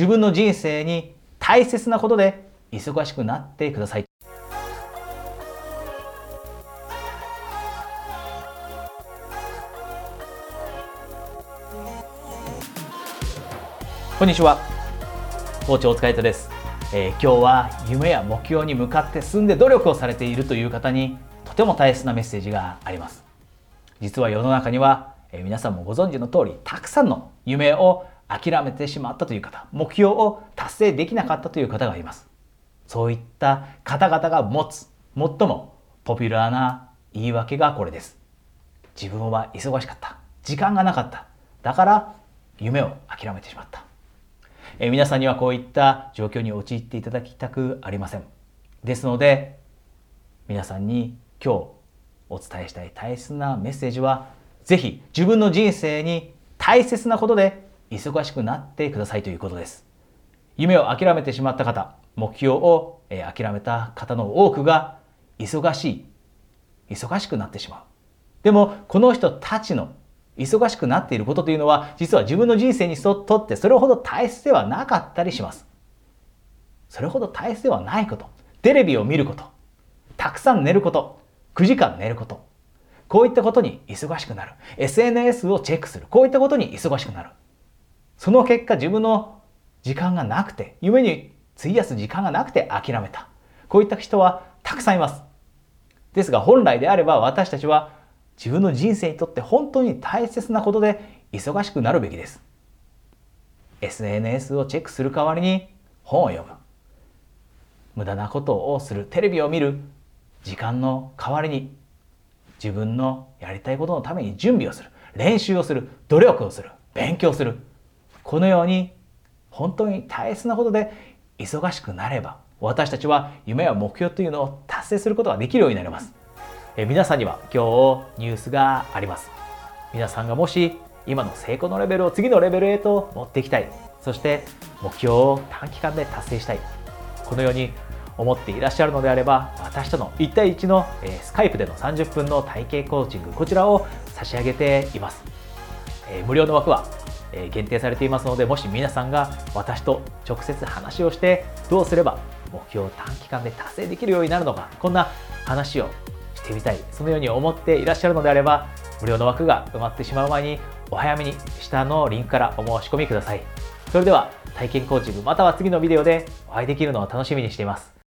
自分の人生に大切なことで忙しくなってください。こんにちは。コーチ大塚です、えー、今日は夢や目標に向かって進んで努力をされているという方にとても大切なメッセージがあります。実は世の中には、えー、皆さんもご存知の通りたくさんの夢を諦めてしまったという方、目標を達成できなかったという方がいます。そういった方々が持つ最もポピュラーな言い訳がこれです。自分は忙しかった。時間がなかった。だから夢を諦めてしまった。え、皆さんにはこういった状況に陥っていただきたくありません。ですので、皆さんに今日お伝えしたい大切なメッセージは、ぜひ自分の人生に大切なことで忙しくなってくださいということです。夢を諦めてしまった方、目標を諦めた方の多くが忙しい、忙しくなってしまう。でも、この人たちの忙しくなっていることというのは実は自分の人生にとってそれほど大切ではなかったりします。それほど大切ではないこと。テレビを見ること。たくさん寝ること。9時間寝ること。こういったことに忙しくなる。SNS をチェックする。こういったことに忙しくなる。その結果自分の時間がなくて、夢に費やす時間がなくて諦めた。こういった人はたくさんいます。ですが本来であれば私たちは自分の人生にとって本当に大切なことで忙しくなるべきです。SNS をチェックする代わりに本を読む。無駄なことをする。テレビを見る。時間の代わりに自分のやりたいことのために準備をする。練習をする。努力をする。勉強する。このように本当に大切なことで忙しくなれば私たちは夢や目標というのを達成することができるようになります。え皆さんには今日ニュースがあります。皆さんがもし今の成功のレベルを次のレベルへと持っていきたい。そして目標を短期間で達成したい。このように思っていらっしゃるのであれば私との1対1の、えー、スカイプでの30分の体系コーチングこちらを差し上げています、え、無料の枠は、え、限定されていますのでもし皆さんが私と直接話をしてどうすれば目標を短期間で達成できるようになるのかこんな話をしてみたいそのように思っていらっしゃるのであれば無料の枠が埋まってしまう前にお早めに下のリンクからお申し込みください。それでは体験コーチングまたは次のビデオでお会いできるのを楽しみにしています。